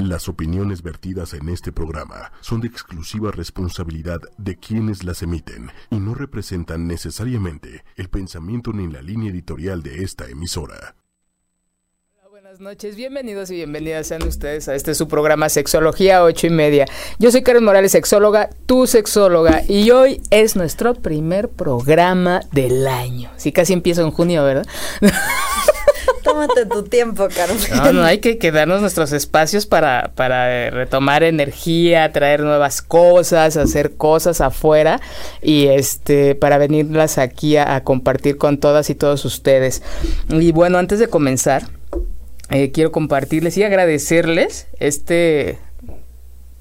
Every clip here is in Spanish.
Las opiniones vertidas en este programa son de exclusiva responsabilidad de quienes las emiten y no representan necesariamente el pensamiento ni la línea editorial de esta emisora. Buenas noches, bienvenidos y bienvenidas sean ustedes a este su programa Sexología 8 y media. Yo soy Karen Morales, sexóloga, tu sexóloga, y hoy es nuestro primer programa del año. Sí, casi empiezo en junio, ¿verdad? Tómate tu tiempo, Carmen. No, no, hay que, quedarnos nuestros espacios para, para eh, retomar energía, traer nuevas cosas, hacer cosas afuera y este para venirlas aquí a, compartir con todas y todos ustedes. Y bueno, antes de comenzar, eh, quiero compartirles y agradecerles este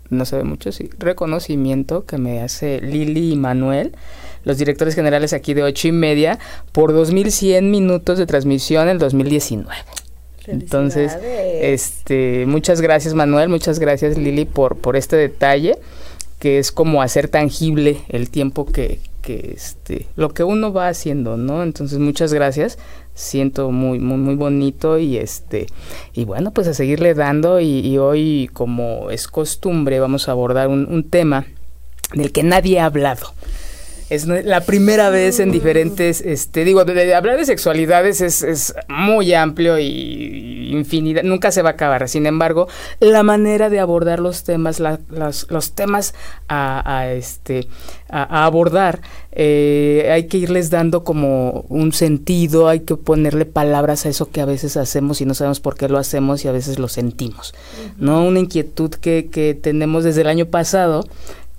no se ve mucho, sí, reconocimiento que me hace Lili y Manuel los directores generales aquí de ocho y media, por 2100 minutos de transmisión en el 2019. Entonces, este, muchas gracias Manuel, muchas gracias Lili por, por este detalle, que es como hacer tangible el tiempo que, que este, lo que uno va haciendo, ¿no? Entonces, muchas gracias. Siento muy, muy, muy bonito y este, y bueno, pues a seguirle dando y, hoy, como es costumbre, vamos a abordar un, un tema del que nadie ha hablado es la primera vez en diferentes, este, digo, de, hablar de sexualidades es, es, muy amplio y infinidad, nunca se va a acabar. Sin embargo, la manera de abordar los temas, los temas a, este, a, abordar, eh, hay que irles dando como un sentido, hay que ponerle palabras a eso que a veces hacemos y no sabemos por qué lo hacemos y a veces lo sentimos, ¿no? Una inquietud que, que tenemos desde el año pasado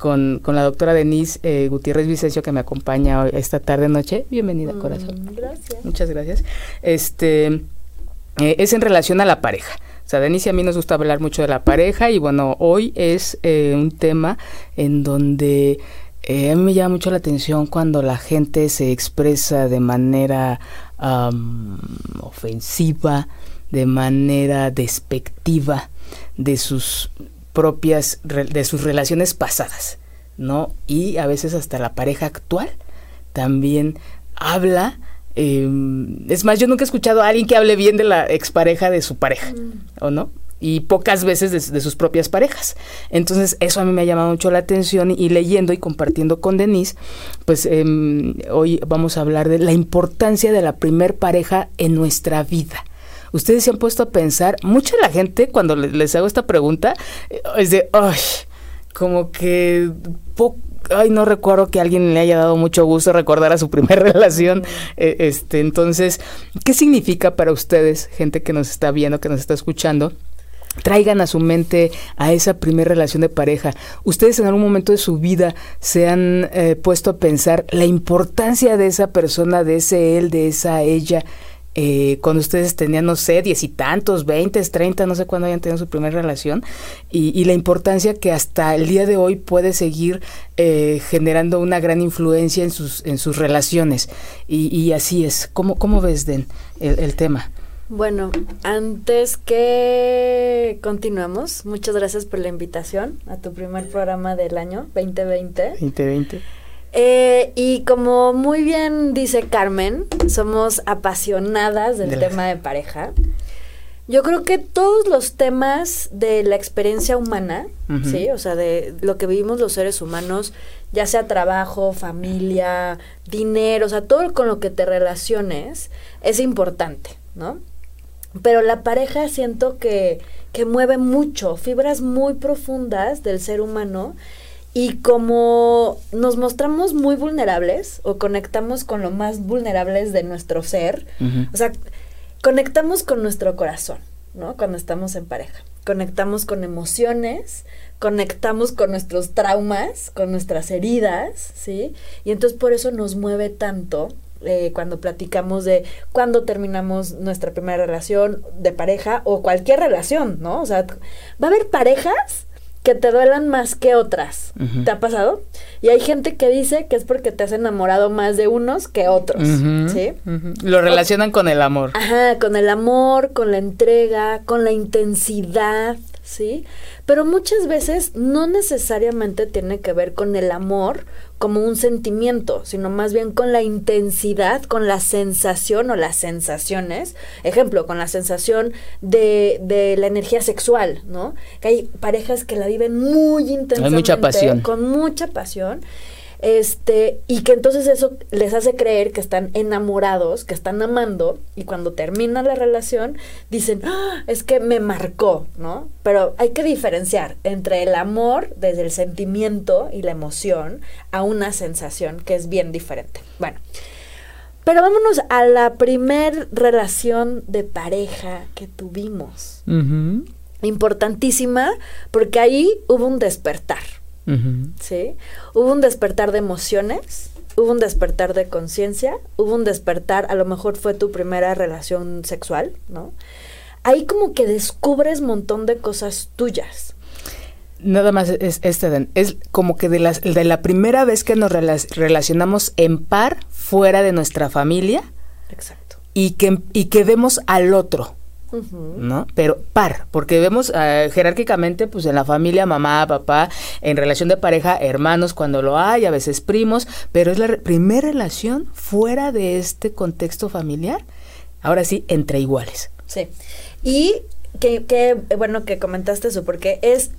con, con la doctora Denise eh, Gutiérrez Vicencio que me acompaña hoy, esta tarde noche. Bienvenida, mm, corazón. Gracias. Muchas gracias. Este eh, es en relación a la pareja. O sea, Denise y a mí nos gusta hablar mucho de la pareja y bueno, hoy es eh, un tema en donde a mí me llama mucho la atención cuando la gente se expresa de manera ofensiva, de manera despectiva de sus propias de sus relaciones pasadas, ¿no? Y a veces hasta la pareja actual también habla. Em, es más, yo nunca he escuchado a alguien que hable bien de la expareja de su pareja, ¿o no? y pocas veces de, sus propias parejas. Entonces, eso a mí me ha llamado mucho la atención y, leyendo y compartiendo con Denise, pues em, hoy vamos a hablar de la importancia de la primer pareja en nuestra vida ustedes se han puesto a pensar, mucha la gente cuando les, hago esta pregunta es de, ay, como que ay, no recuerdo que alguien le haya dado mucho gusto recordar a su primera relación. E, este, entonces, ¿qué significa para ustedes, gente que nos está viendo, que nos está escuchando? Traigan a su mente a esa primera relación de pareja. Ustedes en algún momento de su vida se han eh, puesto a pensar la importancia de esa persona, de ese él, de esa ella eh, cuando ustedes tenían, no sé, diez y tantos, veinte, treinta, no sé cuándo hayan tenido su primera relación, y, la importancia que hasta el día de hoy puede seguir eh, generando una gran influencia en sus, en sus relaciones. Y, así es. ¿Cómo, cómo ves, Den, el, tema? Bueno, antes que continuamos, muchas gracias por la invitación a tu primer programa del año 2020. 2020. Eh, y como muy bien dice Carmen, somos apasionadas del tema de pareja. Yo creo que todos los temas de la experiencia humana, ¿sí? O sea, de lo que vivimos los seres humanos, ya sea trabajo, familia, dinero, o sea, todo con lo que te relaciones es importante, ¿no? Pero la pareja siento que, que mueve mucho, fibras muy profundas del ser humano y como nos mostramos muy vulnerables o conectamos con lo más vulnerables de nuestro ser, o sea, conectamos con nuestro corazón, ¿no? Cuando estamos en pareja. Conectamos con emociones, conectamos con nuestros traumas, con nuestras heridas, ¿sí? Y entonces por eso nos mueve tanto eh, cuando platicamos de cuando terminamos nuestra primera relación de pareja o cualquier relación, ¿no? O sea, va a haber parejas que te duelan más que otras. ¿Te ha pasado? Y hay gente que dice que es porque te has enamorado más de unos que otros, ¿sí? Lo relacionan con el amor. Ajá, con el amor, con la entrega, con la intensidad, ¿sí? Pero muchas veces no necesariamente tiene que ver con el amor como un sentimiento, sino más bien con la intensidad, con la sensación o las sensaciones. Ejemplo, con la sensación de, de la energía sexual, ¿no? Que hay parejas que la viven muy intensamente. Hay mucha pasión. Con mucha pasión este, y que entonces eso les hace creer que están enamorados, que están amando, y cuando termina la relación dicen, ¡Ah! es que me marcó, ¿no? Pero hay que diferenciar entre el amor desde el sentimiento y la emoción a una sensación que es bien diferente. Bueno, pero vámonos a la primer relación de pareja que tuvimos. Importantísima, porque ahí hubo un despertar. ¿Sí? Hubo un despertar de emociones, hubo un despertar de conciencia, hubo un despertar, a lo mejor fue tu primera relación sexual, ¿no? Ahí como que descubres un montón de cosas tuyas. Nada más es este, es como que de, las, de la primera vez que nos relacionamos en par fuera de nuestra familia. Exacto. Y que, y que vemos al otro. ¿No? Pero par, porque vemos eh, jerárquicamente, pues en la familia, mamá, papá, en relación de pareja, hermanos cuando lo hay, a veces primos, pero es la primera relación fuera de este contexto familiar, ahora sí, entre iguales. Sí. Y que, bueno que comentaste eso, porque es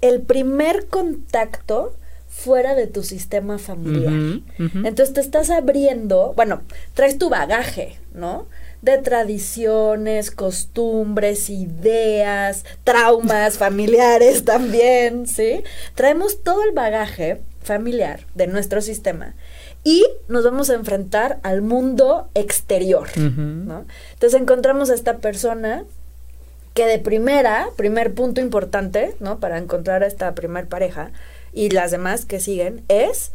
el primer contacto fuera de tu sistema familiar. Entonces te estás abriendo, bueno, traes tu bagaje, ¿no? De tradiciones, costumbres, ideas, traumas familiares también, ¿sí? Traemos todo el bagaje familiar de nuestro sistema y nos vamos a enfrentar al mundo exterior, ¿no? Entonces encontramos a esta persona que de primera, primer punto importante, ¿no? Para encontrar a esta primer pareja y las demás que siguen, es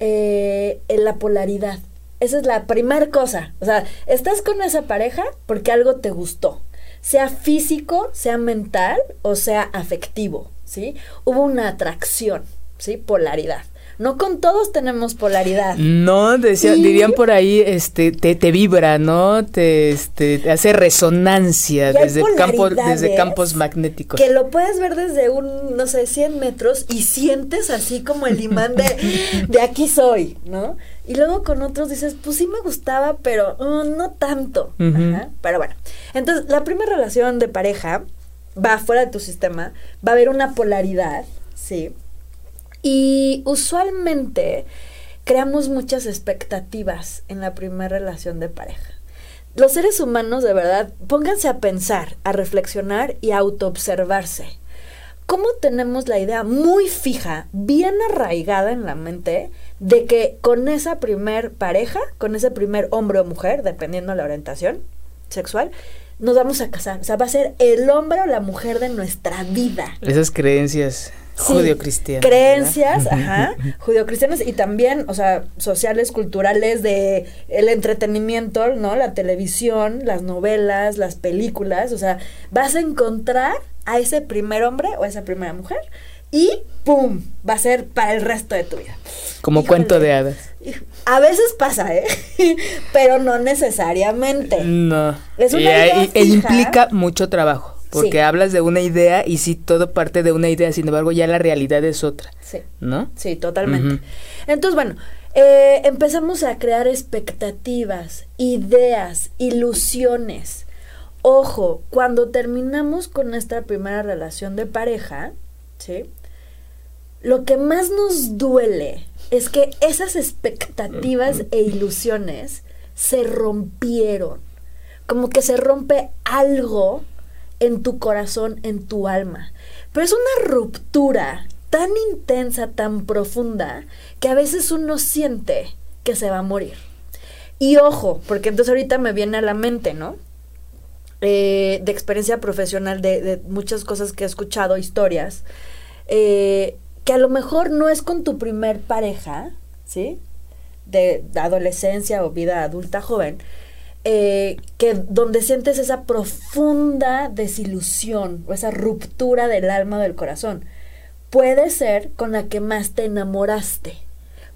eh, la polaridad. Esa es la primera cosa. O sea, estás con esa pareja porque algo te gustó. Sea físico, sea mental o sea afectivo, ¿sí? Hubo una atracción, ¿sí? Polaridad. No con todos tenemos polaridad. No, dirían por ahí, este, te, te vibra, ¿no? Te, este, te hace resonancia desde, campo, desde campos magnéticos. Que lo puedes ver desde un, no sé, 100 metros y sientes así como el imán de, de aquí soy, ¿no? Y luego con otros dices, pues sí me gustaba, pero uh, no tanto. Pero bueno, entonces la primera relación de pareja va fuera de tu sistema, va a haber una polaridad, ¿sí? Y usualmente creamos muchas expectativas en la primera relación de pareja. Los seres humanos, de verdad, pónganse a pensar, a reflexionar y a autoobservarse. ¿Cómo tenemos la idea muy fija, bien arraigada en la mente, de que con esa primer pareja, con ese primer hombre o mujer, dependiendo de la orientación sexual, nos vamos a casar. O sea, va a ser el hombre o la mujer de nuestra vida. Esas creencias judio-cristianas. Creencias, ajá, judio-cristianas y también, o sea, sociales, culturales de el entretenimiento, ¿no? La televisión, las novelas, las películas, o sea, vas a encontrar a ese primer hombre o a esa primera mujer y ¡pum! Va a ser para el resto de tu vida. Como cuento de hadas. A veces pasa, ¿eh? Pero no necesariamente. No. Es una idea e implica mucho trabajo. Porque hablas de una idea y sí, todo parte de una idea, sin embargo, ya la realidad es otra. Sí. ¿No? Sí, totalmente. Entonces, bueno, eh, empezamos a crear expectativas, ideas, ilusiones. Ojo, cuando terminamos con nuestra primera relación de pareja, ¿sí? Lo que más nos duele es que esas expectativas e ilusiones se rompieron. Como que se rompe algo en tu corazón, en tu alma. Pero es una ruptura tan intensa, tan profunda, que a veces uno siente que se va a morir. Y ojo, porque entonces ahorita me viene a la mente, ¿no? Eh, de experiencia profesional, de, muchas cosas que he escuchado, historias, eh, que a lo mejor no es con tu primer pareja, ¿sí? De, adolescencia o vida adulta joven, eh, que donde sientes esa profunda desilusión o esa ruptura del alma o del corazón. Puede ser con la que más te enamoraste,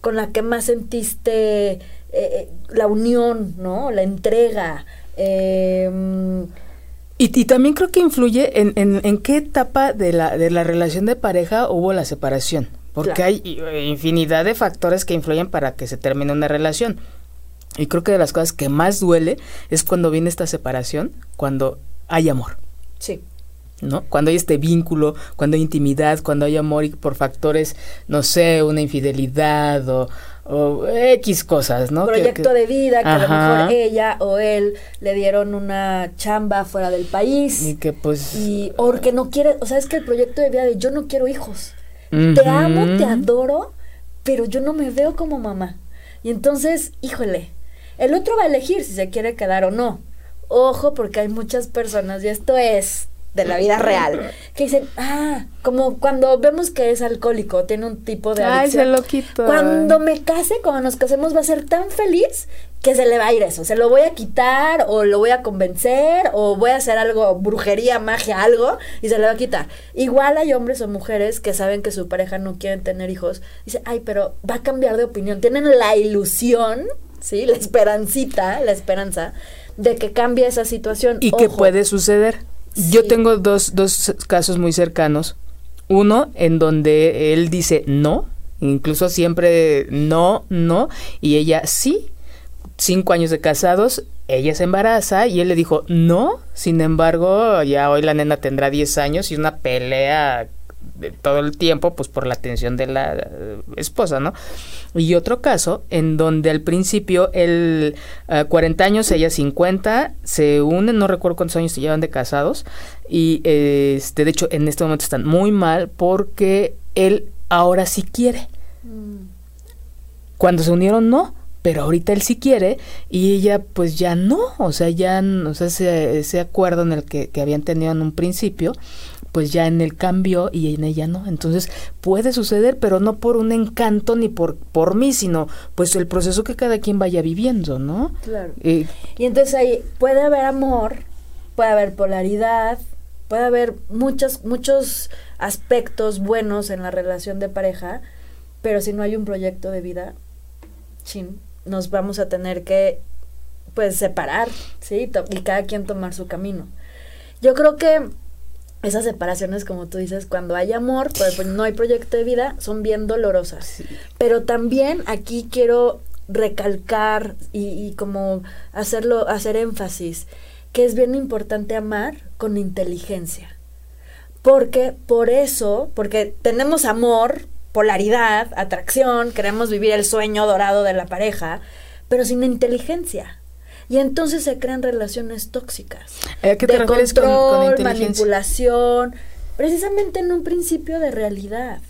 con la que más sentiste la unión, ¿no? La entrega, eh, Y, también creo que influye en, en, qué etapa de la, de la relación de pareja hubo la separación. Porque hay infinidad de factores que influyen para que se termine una relación. Y creo que de las cosas que más duele es cuando viene esta separación, cuando hay amor. Sí. ¿no? Cuando hay este vínculo, cuando hay intimidad, cuando hay amor y por factores, no sé, una infidelidad o, o X cosas, ¿no? Proyecto de vida, que a lo mejor ella o él le dieron una chamba fuera del país. Y que pues... Y, o que no quiere, o sea, es que el proyecto de vida de yo no quiero hijos. Te amo, te adoro, pero yo no me veo como mamá. Y entonces, híjole, el otro va a elegir si se quiere quedar o no. Ojo, porque hay muchas personas, y esto es de la vida real, que dicen, ah, como cuando vemos que es alcohólico, tiene un tipo de adicción. Ay, se lo quito. Cuando me case, cuando nos casemos, va a ser tan feliz que se le va a ir eso. Se lo voy a quitar, o lo voy a convencer, o voy a hacer algo, brujería, magia, algo, y se le va a quitar. Igual hay hombres o mujeres que saben que su pareja no quiere tener hijos. Dice, ay, pero va a cambiar de opinión. Tienen la ilusión, ¿sí? La esperancita, la esperanza de que cambie esa situación. Y que puede suceder. Yo tengo dos, dos casos muy cercanos. Uno en donde él dice no, incluso siempre no, no, y ella sí. Cinco años de casados, ella se embaraza y él le dijo no. Sin embargo, ya hoy la nena tendrá 10 años y una pelea todo el tiempo, pues por la atención de la eh, esposa, ¿no? Y otro caso en donde al principio él, 40 eh, años, ella 50, se unen, no recuerdo cuántos años se llevan de casados, y este, de hecho en este momento están muy mal porque él ahora sí quiere. Cuando se unieron, no pero ahorita él sí quiere y ella pues ya no, o sea, ya, o sea, ese, acuerdo en el que, habían tenido en un principio, pues ya en el cambio y en ella no. Entonces puede suceder, pero no por un encanto ni por, por mí, sino pues el proceso que cada quien vaya viviendo, ¿no? Claro. y entonces ahí puede haber amor, puede haber polaridad, puede haber muchos, muchos aspectos buenos en la relación de pareja, pero si no hay un proyecto de vida, chin, nos vamos a tener que pues separar, ¿sí? Y cada quien tomar su camino. Yo creo que esas separaciones, como tú dices, cuando hay amor, pues, pues no hay proyecto de vida, son bien dolorosas. Pero también aquí quiero recalcar y, y, como hacerlo, hacer énfasis, que es bien importante amar con inteligencia. Porque por eso, porque tenemos amor, polaridad, atracción, queremos vivir el sueño dorado de la pareja, pero sin inteligencia. Y entonces se crean relaciones tóxicas. ¿A qué te de control, con, manipulación, precisamente en un principio de realidad,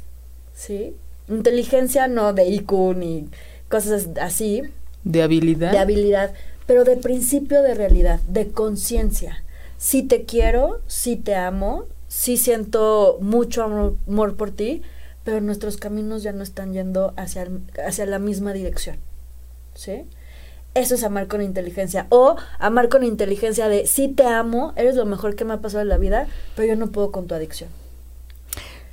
¿sí? Inteligencia no de IQ ni cosas así. De habilidad. De habilidad, pero de principio de realidad, de conciencia. Si te quiero, si te amo, si siento mucho amor, amor, por ti, pero nuestros caminos ya no están yendo hacia, hacia la misma dirección. ¿Sí? Eso es amar con inteligencia. O amar con inteligencia de sí te amo, eres lo mejor que me ha pasado en la vida, pero yo no puedo con tu adicción.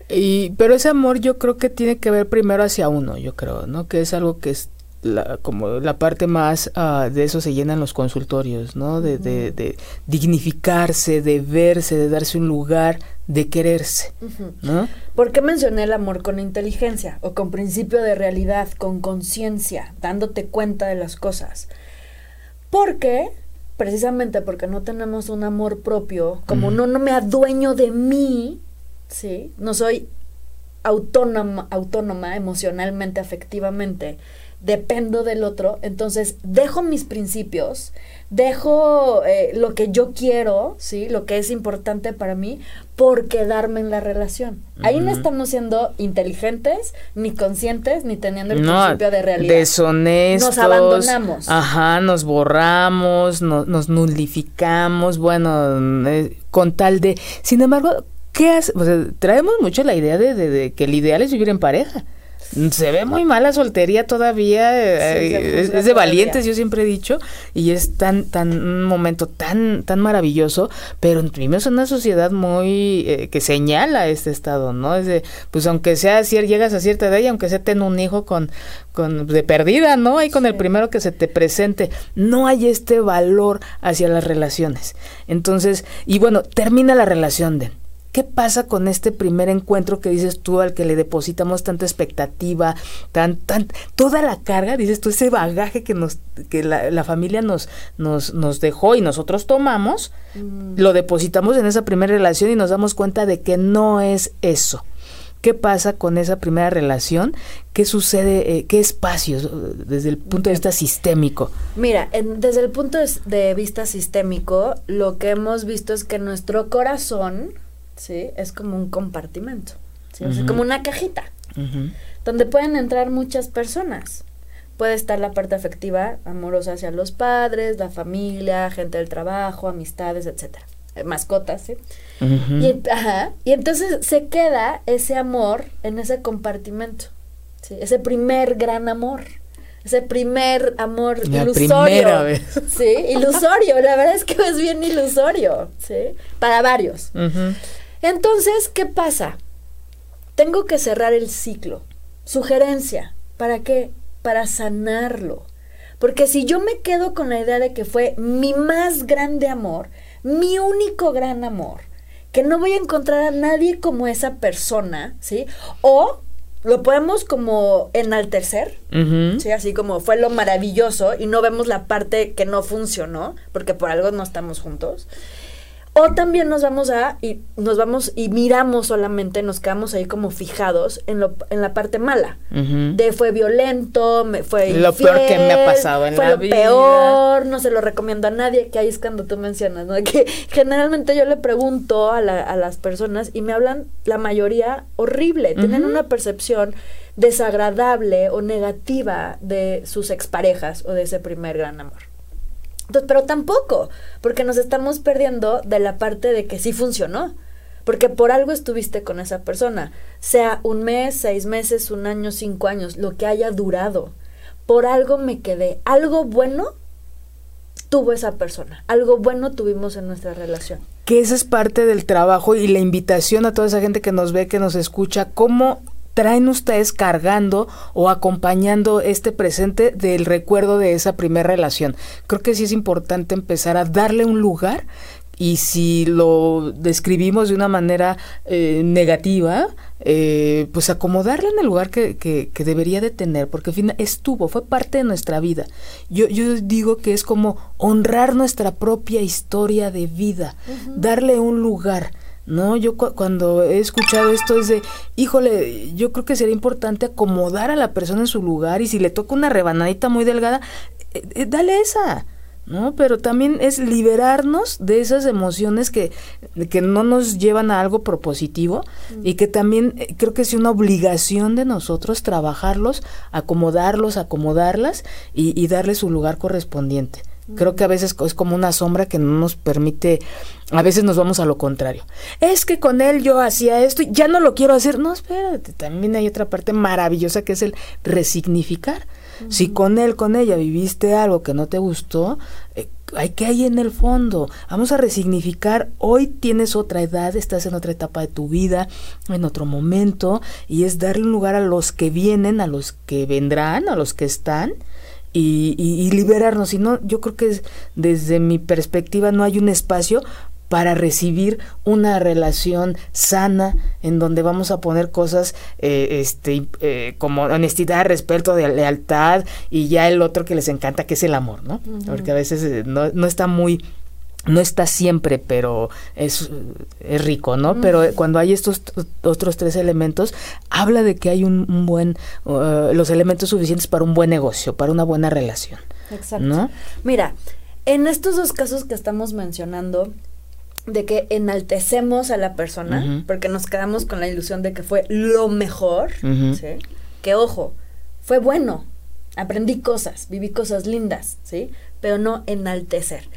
Y, pero ese amor yo creo que tiene que ver primero hacia uno, yo creo, ¿no? Que es algo que es la, como la parte más uh, de eso se llenan los consultorios, ¿no? De, de, de, dignificarse, de verse, de darse un lugar, de quererse, ¿no? ¿Por qué mencioné el amor con inteligencia o con principio de realidad, con conciencia, dándote cuenta de las cosas? Porque, precisamente porque no tenemos un amor propio, como no, no me adueño de mí, ¿sí? No soy autónoma, autónoma emocionalmente, afectivamente, dependo del otro, entonces dejo mis principios, dejo eh, lo que yo quiero, ¿sí? Lo que es importante para mí por quedarme en la relación. Ahí no estamos siendo inteligentes, ni conscientes, ni teniendo el principio de realidad. Deshonestos. Nos abandonamos. Ajá, nos borramos, nos nulificamos, bueno, eh, con tal de... Sin embargo, ¿qué hace? traemos mucho la idea de, de que el ideal es vivir en pareja. Se ve muy mal la soltería todavía, eh, es, de valientes, yo siempre he dicho, y es tan, tan, un momento tan, tan maravilloso, pero vivimos en una sociedad muy, eh, que señala este estado, ¿no? Es de, pues aunque sea, si llegas a cierta edad y aunque sea ten un hijo con, con, de perdida, ¿no? Ahí con el primero que se te presente, no hay este valor hacia las relaciones. Entonces, y bueno, termina la relación de ¿Qué pasa con este primer encuentro que dices tú al que le depositamos tanta expectativa, tan, tan, toda la carga, dices tú, ese bagaje que nos, que la, familia nos, nos, nos dejó y nosotros tomamos, mm. lo depositamos en esa primera relación y nos damos cuenta de que no es eso. ¿Qué pasa con esa primera relación? ¿Qué sucede? Eh, ¿Qué espacios desde el punto de vista sistémico? Mira, desde el punto de vista sistémico, lo que hemos visto es que nuestro corazón, ¿sí? Es como un compartimento, ¿sí? como una cajita, donde pueden entrar muchas personas. Puede estar la parte afectiva, amorosa hacia los padres, la familia, gente del trabajo, amistades, etcétera. Eh, mascotas, ¿sí? y, y entonces se queda ese amor en ese compartimento, ¿sí? Ese primer gran amor ese primer amor ilusorio. Sí, ilusorio, la verdad es que es bien ilusorio, ¿sí? Para varios. Entonces, ¿qué pasa? Tengo que cerrar el ciclo. Sugerencia. ¿Para qué? Para sanarlo. Porque si yo me quedo con la idea de que fue mi más grande amor, mi único gran amor, que no voy a encontrar a nadie como esa persona, ¿sí? O lo podemos como enaltecer, ¿sí? Así como fue lo maravilloso y no vemos la parte que no funcionó, porque por algo no estamos juntos. O también nos vamos a, y nos vamos y miramos solamente, nos quedamos ahí como fijados en, lo, en la parte mala. De fue violento, me fue Lo peor que me ha pasado en la vida. Fue lo peor, no se lo recomiendo a nadie, que ahí es cuando tú mencionas, ¿no? Que generalmente yo le pregunto a, la, a las personas y me hablan la mayoría horrible, tienen una percepción desagradable o negativa de sus exparejas o de ese primer gran amor pero tampoco, porque nos estamos perdiendo de la parte de que sí funcionó. Porque por algo estuviste con esa persona, sea un mes, seis meses, un año, cinco años, lo que haya durado. Por algo me quedé. Algo bueno tuvo esa persona. Algo bueno tuvimos en nuestra relación. Que esa es parte del trabajo y la invitación a toda esa gente que nos ve, que nos escucha, cómo traen ustedes cargando o acompañando este presente del recuerdo de esa primera relación. Creo que sí es importante empezar a darle un lugar y si lo describimos de una manera eh, negativa, eh, pues acomodarle en el lugar que, que, debería de tener, porque al final estuvo, fue parte de nuestra vida. Yo, yo digo que es como honrar nuestra propia historia de vida, darle un lugar. No, yo cuando he escuchado esto es de, híjole, yo creo que sería importante acomodar a la persona en su lugar y si le toca una rebanadita muy delgada, eh, eh, dale esa. ¿no? Pero también es liberarnos de esas emociones que, que no nos llevan a algo propositivo y que también eh, creo que es una obligación de nosotros trabajarlos, acomodarlos, acomodarlas y, y darle su lugar correspondiente. Creo que a veces es como una sombra que no nos permite, a veces nos vamos a lo contrario. Es que con él yo hacía esto y ya no lo quiero hacer. No, espérate, también hay otra parte maravillosa que es el resignificar. Si con él, con ella viviste algo que no te gustó, eh, hay que hay en el fondo. Vamos a resignificar. Hoy tienes otra edad, estás en otra etapa de tu vida, en otro momento, y es darle un lugar a los que vienen, a los que vendrán, a los que están y, y, liberarnos. Y no, yo creo que desde mi perspectiva no hay un espacio para recibir una relación sana en donde vamos a poner cosas eh, este eh, como honestidad, respeto, de lealtad y ya el otro que les encanta que es el amor, ¿no? Porque a veces eh, no, no está muy no está siempre, pero es, es rico, ¿no? Pero cuando hay estos otros tres elementos, habla de que hay un, buen, uh, los elementos suficientes para un buen negocio, para una buena relación. Exacto. ¿no? Mira, en estos dos casos que estamos mencionando, de que enaltecemos a la persona, porque nos quedamos con la ilusión de que fue lo mejor, ¿sí? Que ojo, fue bueno, aprendí cosas, viví cosas lindas, ¿sí? Pero no enaltecer.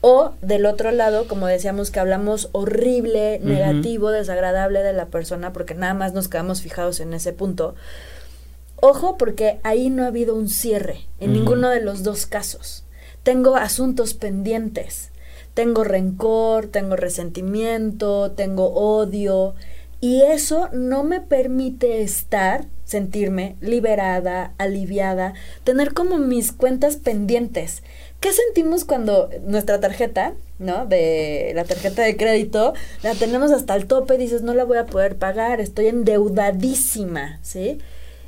O del otro lado, como decíamos, que hablamos horrible, negativo, desagradable de la persona, porque nada más nos quedamos fijados en ese punto. Ojo porque ahí no ha habido un cierre en ninguno de los dos casos. Tengo asuntos pendientes. Tengo rencor, tengo resentimiento, tengo odio y eso no me permite estar, sentirme liberada, aliviada, tener como mis cuentas pendientes. ¿Qué sentimos cuando nuestra tarjeta, ¿no? De la tarjeta de crédito, la tenemos hasta el tope, dices, no la voy a poder pagar, estoy endeudadísima, ¿sí?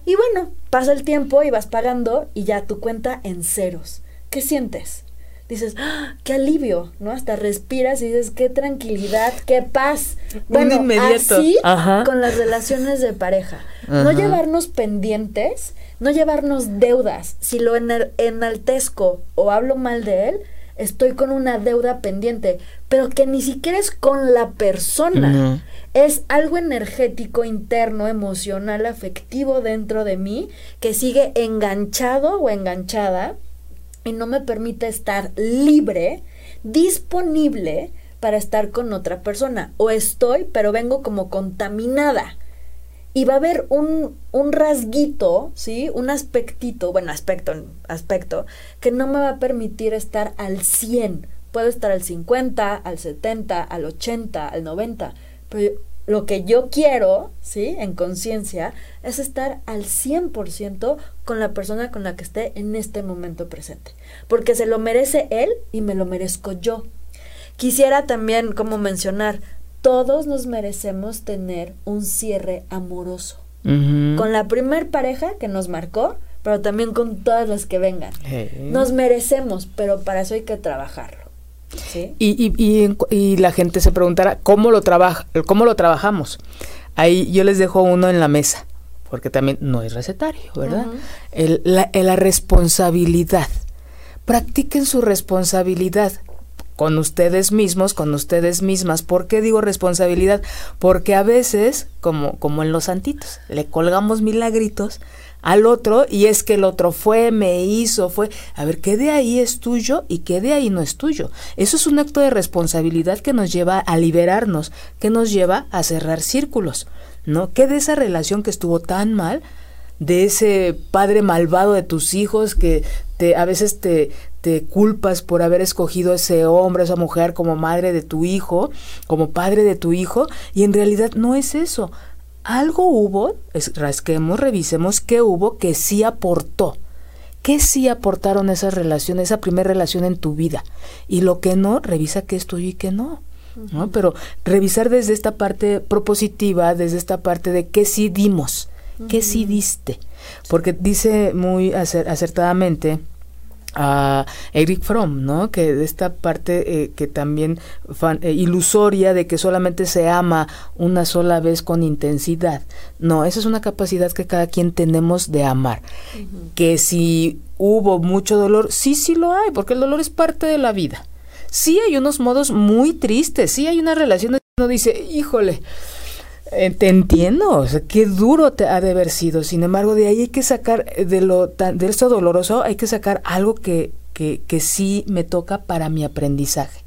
Y bueno, pasa el tiempo y vas pagando y ya tu cuenta en ceros. ¿Qué sientes? Dices, ¡Ah, qué alivio, ¿no? Hasta respiras y dices, qué tranquilidad, qué paz. Bueno, inmediato. así Ajá. con las relaciones de pareja. No Ajá. llevarnos pendientes, no llevarnos deudas. Si lo enaltezco o hablo mal de él, estoy con una deuda pendiente, pero que ni siquiera es con la persona. Es algo energético, interno, emocional, afectivo dentro de mí que sigue enganchado o enganchada y no me permite estar libre, disponible para estar con otra persona. O estoy, pero vengo como contaminada. Y va a haber un, un rasguito, ¿sí? Un aspectito, bueno, aspecto, aspecto, que no me va a permitir estar al 100. Puedo estar al 50, al 70, al 80, al 90, pero lo que yo quiero, ¿sí? En conciencia, es estar al 100% con la persona con la que esté en este momento presente. Porque se lo merece él y me lo merezco yo. Quisiera también como mencionar, todos nos merecemos tener un cierre amoroso. Con la primer pareja que nos marcó, pero también con todas las que vengan. Nos merecemos, pero para eso hay que trabajarlo. ¿Sí? Y, y, y, la gente se preguntará, ¿cómo lo, trabaja, ¿cómo lo trabajamos? Ahí yo les dejo uno en la mesa, porque también no es recetario, ¿verdad? Ujú. El- la, el- la responsabilidad. Practiquen su responsabilidad con ustedes mismos, con ustedes mismas. ¿Por qué digo responsabilidad? Porque a veces, como, como en los santitos, le colgamos milagritos al otro y es que el otro fue, me hizo, fue. A ver, ¿qué de ahí es tuyo y qué de ahí no es tuyo? Eso es un acto de responsabilidad que nos lleva a liberarnos, que nos lleva a cerrar círculos, ¿no? ¿Qué de esa relación que estuvo tan mal? de ese padre malvado de tus hijos que te a veces te, te culpas por haber escogido ese hombre, esa mujer como madre de tu hijo, como padre de tu hijo, y en realidad no es eso. Algo hubo, es- rasquemos, revisemos qué hubo que sí aportó. ¿Qué sí aportaron esas relaciones, esa primera relación en tu vida? Y lo que no, revisa qué es tuyo y qué no. ¿no? Pero revisar desde esta parte propositiva, desde esta parte de qué sí dimos, qué sí diste. Porque dice muy acer- acertadamente a Eric Fromm, ¿no? Que de esta parte eh, que también fan- eh, ilusoria de que solamente se ama una sola vez con intensidad. No, esa es una capacidad que cada quien tenemos de amar. Que si hubo mucho dolor, sí, sí lo hay, porque el dolor es parte de la vida. Sí hay unos modos muy tristes, sí hay una relación donde uno dice, híjole, eh, te entiendo, o sea, qué duro te ha de haber sido. Sin embargo, de ahí hay que sacar, eh, de lo tan, de esto doloroso, hay que sacar algo que, que, que sí me toca para mi aprendizaje.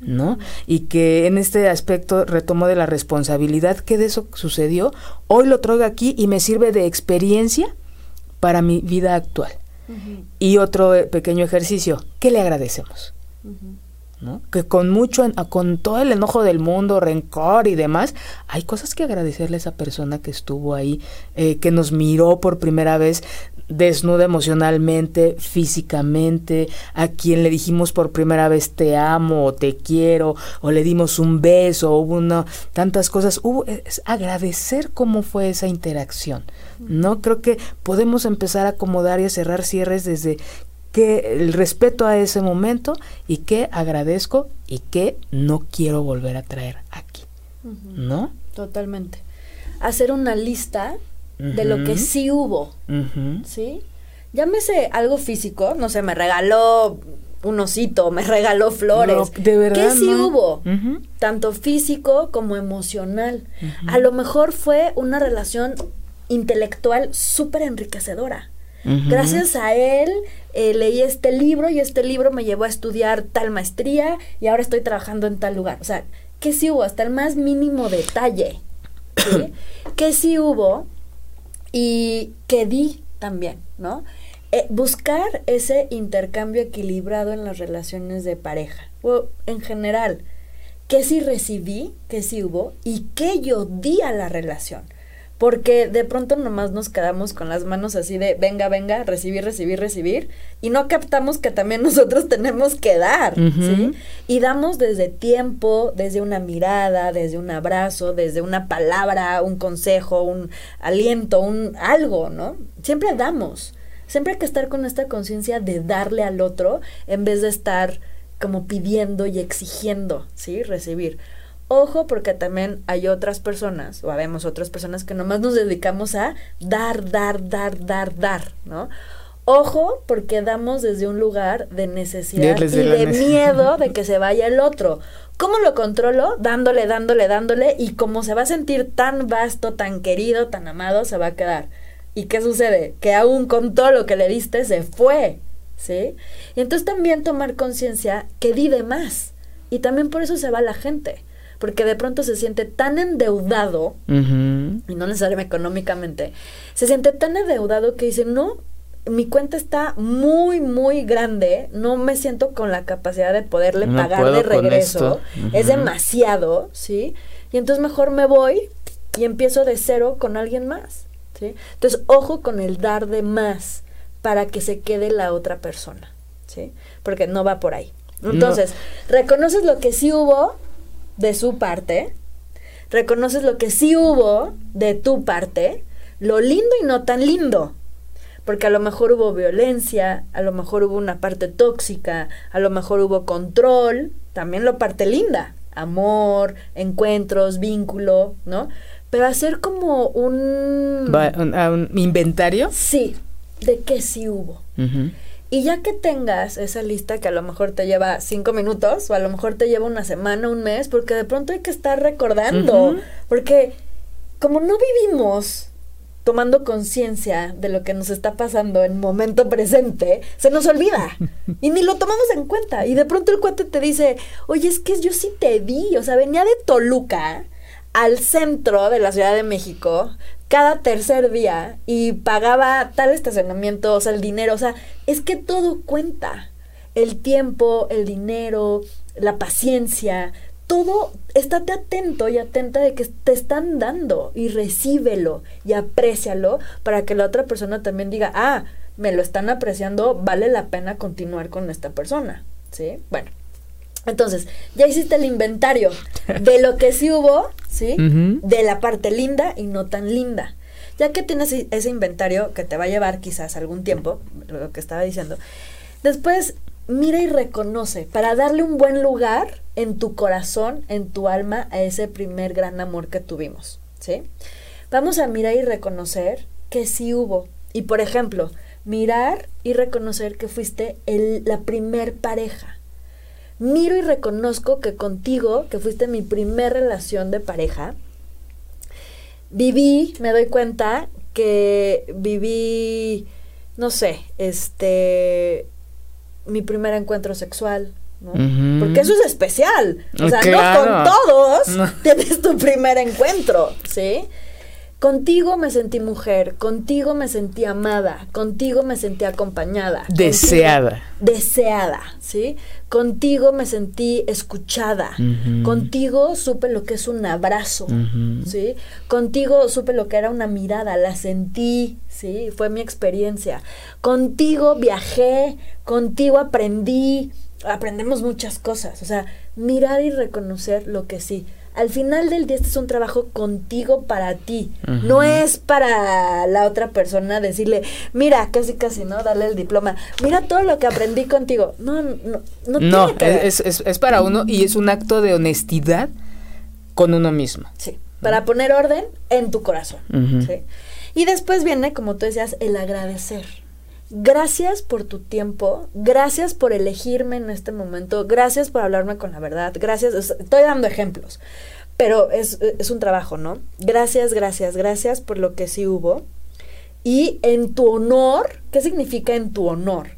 ¿no? Y que en este aspecto retomo de la responsabilidad que de eso sucedió, hoy lo traigo aquí y me sirve de experiencia para mi vida actual. Y otro eh, pequeño ejercicio, ¿qué le agradecemos? Que con mucho, con todo el enojo del mundo, rencor y demás, hay cosas que agradecerle a esa persona que estuvo ahí, eh, que nos miró por primera vez desnuda emocionalmente, físicamente, a quien le dijimos por primera vez te amo o te quiero, o le dimos un beso, hubo una, tantas cosas, hubo, es agradecer cómo fue esa interacción, ¿no? Creo que podemos empezar a acomodar y a cerrar cierres desde que el respeto a ese momento y que agradezco y que no quiero volver a traer aquí, ¿no? Totalmente. Hacer una lista de lo que sí hubo. ¿sí? Llámese algo físico, no sé, me regaló un osito, me regaló flores. No, de verdad, ¿Qué sí no. hubo? Tanto físico como emocional. A lo mejor fue una relación intelectual súper enriquecedora. Gracias a él eh, leí este libro y este libro me llevó a estudiar tal maestría y ahora estoy trabajando en tal lugar. O sea, ¿qué sí hubo? Hasta el más mínimo detalle. ¿sí? ¿Qué sí hubo? Y que di también, ¿no? Eh, buscar ese intercambio equilibrado en las relaciones de pareja, o en general, qué sí recibí, qué sí hubo y qué yo di a la relación. Porque de pronto nomás nos quedamos con las manos así de venga, venga, recibir, recibir, recibir, y no captamos que también nosotros tenemos que dar, ¿sí? Y damos desde tiempo, desde una mirada, desde un abrazo, desde una palabra, un consejo, un aliento, un algo, ¿no? Siempre damos. Siempre hay que estar con esta conciencia de darle al otro en vez de estar como pidiendo y exigiendo, ¿sí? Recibir. Ojo porque también hay otras personas, o habemos otras personas que nomás nos dedicamos a dar, dar, dar, dar, dar, ¿no? Ojo porque damos desde un lugar de necesidad y de miedo de que se vaya el otro. ¿Cómo lo controlo? Dándole, dándole, dándole y como se va a sentir tan vasto, tan querido, tan amado, se va a quedar. ¿Y qué sucede? Que aún con todo lo que le diste se fue, ¿sí? Y entonces también tomar conciencia que di de más. Y también por eso se va la gente porque de pronto se siente tan endeudado, y no necesariamente económicamente, se siente tan endeudado que dice, no, mi cuenta está muy, muy grande, no me siento con la capacidad de poderle pagar de regreso, es demasiado, ¿sí? Y entonces mejor me voy y empiezo de cero con alguien más, ¿sí? Entonces, ojo con el dar de más para que se quede la otra persona, ¿sí? Porque no va por ahí. Entonces, reconoces lo que sí hubo, de su parte, reconoces lo que sí hubo de tu parte, lo lindo y no tan lindo. Porque a lo mejor hubo violencia, a lo mejor hubo una parte tóxica, a lo mejor hubo control, también lo parte linda, amor, encuentros, vínculo, ¿no? Pero hacer como un... ¿Un, inventario? Sí, de qué sí hubo. Y ya que tengas esa lista que a lo mejor te lleva cinco minutos o a lo mejor te lleva una semana, un mes, porque de pronto hay que estar recordando, porque como no vivimos tomando conciencia de lo que nos está pasando en momento presente, se nos olvida. Y ni lo tomamos en cuenta. Y de pronto el cuate te dice, oye, es que yo sí te vi, o sea, venía de Toluca al centro de la Ciudad de México cada tercer día y pagaba tal estacionamiento, o sea, el dinero, o sea, es que todo cuenta. El tiempo, el dinero, la paciencia, todo, estate atento y atenta de que te están dando y recíbelo y aprécialo para que la otra persona también diga, ah, me lo están apreciando, vale la pena continuar con esta persona, ¿sí? Bueno, entonces, ya hiciste el inventario de lo que sí hubo, ¿sí? De la parte linda y no tan linda. Ya que tienes e-, ese inventario que te va a llevar quizás algún tiempo, lo que estaba diciendo, después mira y reconoce para darle un buen lugar en tu corazón, en tu alma, a ese primer gran amor que tuvimos, ¿sí? Vamos a mirar y reconocer que sí hubo. Y por ejemplo, mirar y reconocer que fuiste el, la primer pareja miro y reconozco que contigo, que fuiste mi primer relación de pareja, viví, me doy cuenta que viví, no sé, este, mi primer encuentro sexual, ¿no? Porque eso es especial. O sea, no con todos tienes tu primer encuentro, ¿sí? Contigo me sentí mujer, contigo me sentí amada, contigo me sentí acompañada. Deseada. deseada, ¿sí? Contigo me sentí escuchada. Contigo supe lo que es un abrazo, ¿sí? Contigo supe lo que era una mirada, la sentí, ¿sí? Fue mi experiencia. Contigo viajé, contigo aprendí, aprendemos muchas cosas. O sea, mirar y reconocer lo que sí al final del día este es un trabajo contigo para ti. No es para la otra persona decirle, mira, casi casi, ¿no? Darle el diploma. Mira todo lo que aprendí contigo. No, no, no. No, es, es, es, para uno y es un acto de honestidad con uno mismo. Sí, para poner orden en tu corazón. ¿sí? Y después viene, como tú decías, el agradecer gracias por tu tiempo, gracias por elegirme en este momento, gracias por hablarme con la verdad, gracias, estoy dando ejemplos, pero es, es, un trabajo, ¿no? Gracias, gracias, gracias por lo que sí hubo. Y en tu honor, ¿qué significa en tu honor?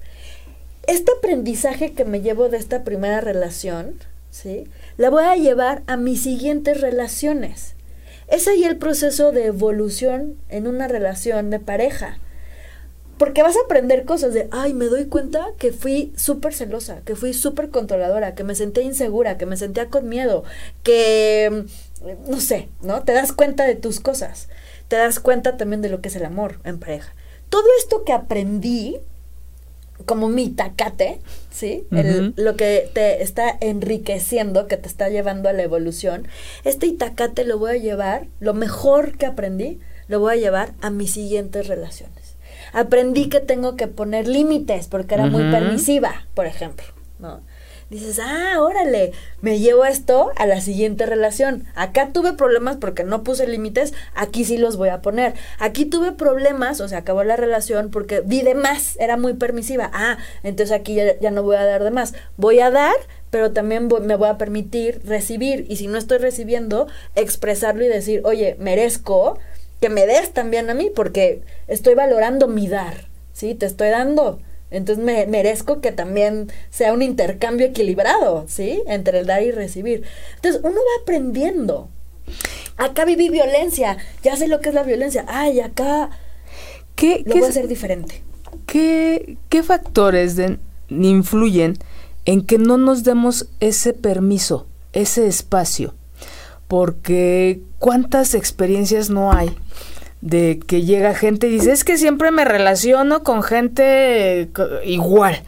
Este aprendizaje que me llevo de esta primera relación, ¿sí? La voy a llevar a mis siguientes relaciones. Es ahí el proceso de evolución en una relación de pareja porque vas a aprender cosas de, ay, me doy cuenta que fui súper celosa, que fui súper controladora, que me sentía insegura, que me sentía con miedo, que, no sé, ¿no? Te das cuenta de tus cosas, te das cuenta también de lo que es el amor en pareja. Todo esto que aprendí, como mi tacate, ¿sí? El- lo que te está enriqueciendo, que te está llevando a la evolución, este itacate lo voy a llevar, lo mejor que aprendí, lo voy a llevar a mis siguientes relaciones. Aprendí que tengo que poner límites porque era muy Ujú. permisiva, por ejemplo, ¿no? Dices, ah, órale, me llevo esto a la siguiente relación. Acá tuve problemas porque no puse límites, aquí sí los voy a poner. Aquí tuve problemas, o sea, acabó la relación porque di de más, era muy permisiva. Ah, entonces aquí ya, ya no voy a dar de más. Voy a dar, pero también voy- me voy a permitir recibir. Y si no estoy recibiendo, expresarlo y decir, oye, merezco que me des también a mí porque estoy valorando mi dar, ¿sí? Te estoy dando. Entonces me merezco que también sea un intercambio equilibrado, ¿sí? Entre el dar y recibir. Entonces uno va aprendiendo. Acá viví violencia, ya sé lo que es la violencia. Ay, acá ¿Qué, lo qué voy a hacer diferente. ¿Qué, qué factores de- influyen en que no nos demos ese permiso, ese espacio? Porque cuántas experiencias no hay de que llega gente y dice, es que siempre me relaciono con gente igual.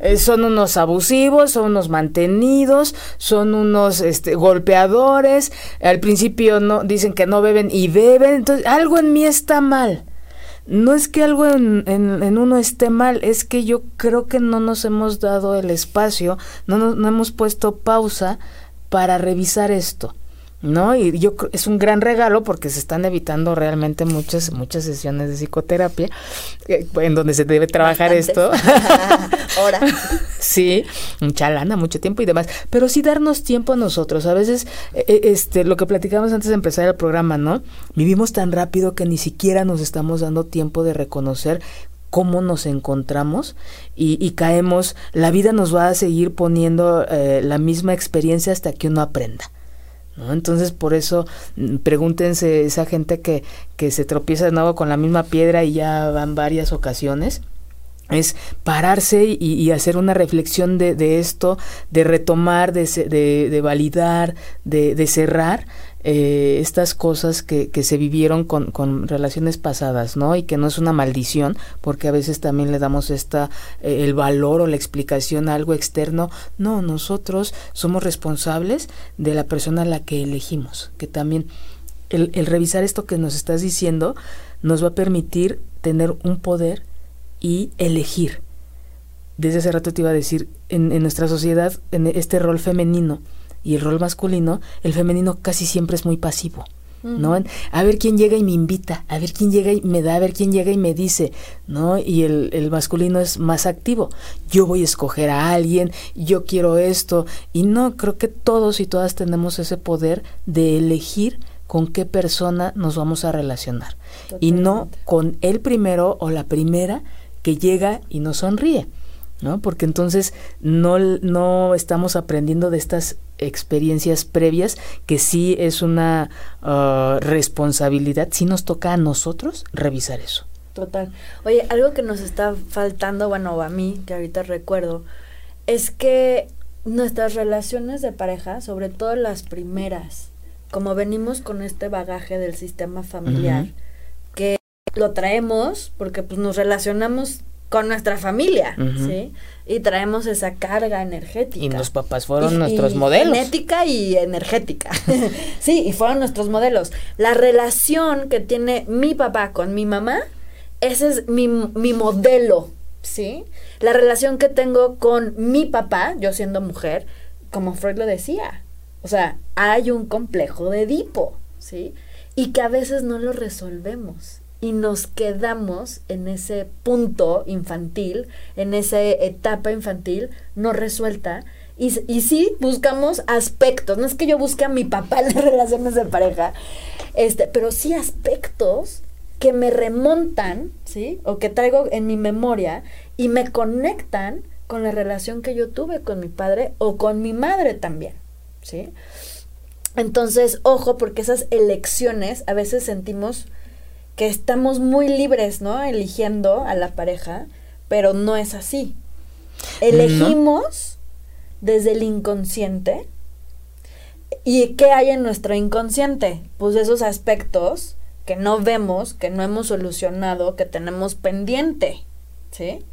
Eh, son unos abusivos, son unos mantenidos, son unos este, golpeadores. Al principio no dicen que no beben y beben. Entonces, algo en mí está mal. No es que algo en uno esté mal, es que yo creo que no nos hemos dado el espacio, no, nos- no hemos puesto pausa para revisar esto. ¿No? Y yo es un gran regalo porque se están evitando realmente muchas muchas sesiones de psicoterapia eh, en donde se debe trabajar esto. Ahora. Sí, mucha lana, mucho tiempo y demás. Pero sí darnos tiempo a nosotros. A veces, eh, eh, este, lo que platicamos antes de empezar el programa, ¿no? Vivimos tan rápido que ni siquiera nos estamos dando tiempo de reconocer cómo nos encontramos y, y caemos. La vida nos va a seguir poniendo eh, la misma experiencia hasta que uno aprenda. ¿No? Entonces, por eso, mm, pregúntense esa gente que, que se tropieza de nuevo con la misma piedra y ya van varias ocasiones es pararse y, hacer una reflexión de, de esto, de retomar, de, de, de validar, de cerrar eh, estas cosas que, que se vivieron con, con relaciones pasadas, ¿no? Y que no es una maldición, porque a veces también le damos esta eh, el valor o la explicación a algo externo. No, nosotros somos responsables de la persona a la que elegimos, que también el, el revisar esto que nos estás diciendo nos va a permitir tener un poder y elegir. Desde hace rato te iba a decir, en, en nuestra sociedad, en este rol femenino y el rol masculino, el femenino casi siempre es muy pasivo. ¿no? En- A ver quién llega y me invita, a ver quién llega y me da, a ver quién llega y me dice, ¿no? Y el, el masculino es más activo. Yo voy a escoger a alguien, yo quiero esto. Y no, creo que todos y todas tenemos ese poder de elegir con qué persona nos vamos a relacionar. Y no con el primero o la primera que llega y nos sonríe. ¿No? Porque entonces no, no estamos aprendiendo de estas experiencias previas, que sí es una ah, responsabilidad, sí nos toca a nosotros revisar eso. Total. Oye, algo que nos está faltando, bueno, a mí, que ahorita recuerdo, es que nuestras relaciones de pareja, sobre todo las primeras, como venimos con este bagaje del sistema familiar, que lo traemos porque pues nos relacionamos con nuestra familia. ¿sí? Y traemos esa carga energética. Y los papás fueron Y- nuestros y modelos. Genética y energética. sí, y fueron nuestros modelos. La relación que tiene mi papá con mi mamá, ese es mi, mi modelo, ¿sí? La relación que tengo con mi papá, yo siendo mujer, como Freud lo decía. O sea, hay un complejo de Edipo, ¿sí? Y que a veces no lo resolvemos. Y nos quedamos en ese punto infantil, en esa etapa infantil no resuelta. Y, y sí buscamos aspectos. No es que yo busque a mi papá en las relaciones de pareja, este, pero sí aspectos que me remontan, ¿sí? O que traigo en mi memoria y me conectan con la relación que yo tuve con mi padre o con mi madre también, ¿sí? Entonces, ojo, porque esas elecciones a veces sentimos que estamos muy libres, ¿no? Eligiendo a la pareja, pero no es así. Elegimos desde el inconsciente. ¿Y qué hay en nuestro inconsciente? Pues esos aspectos que no vemos, que no hemos solucionado, que tenemos pendiente, ¿sí?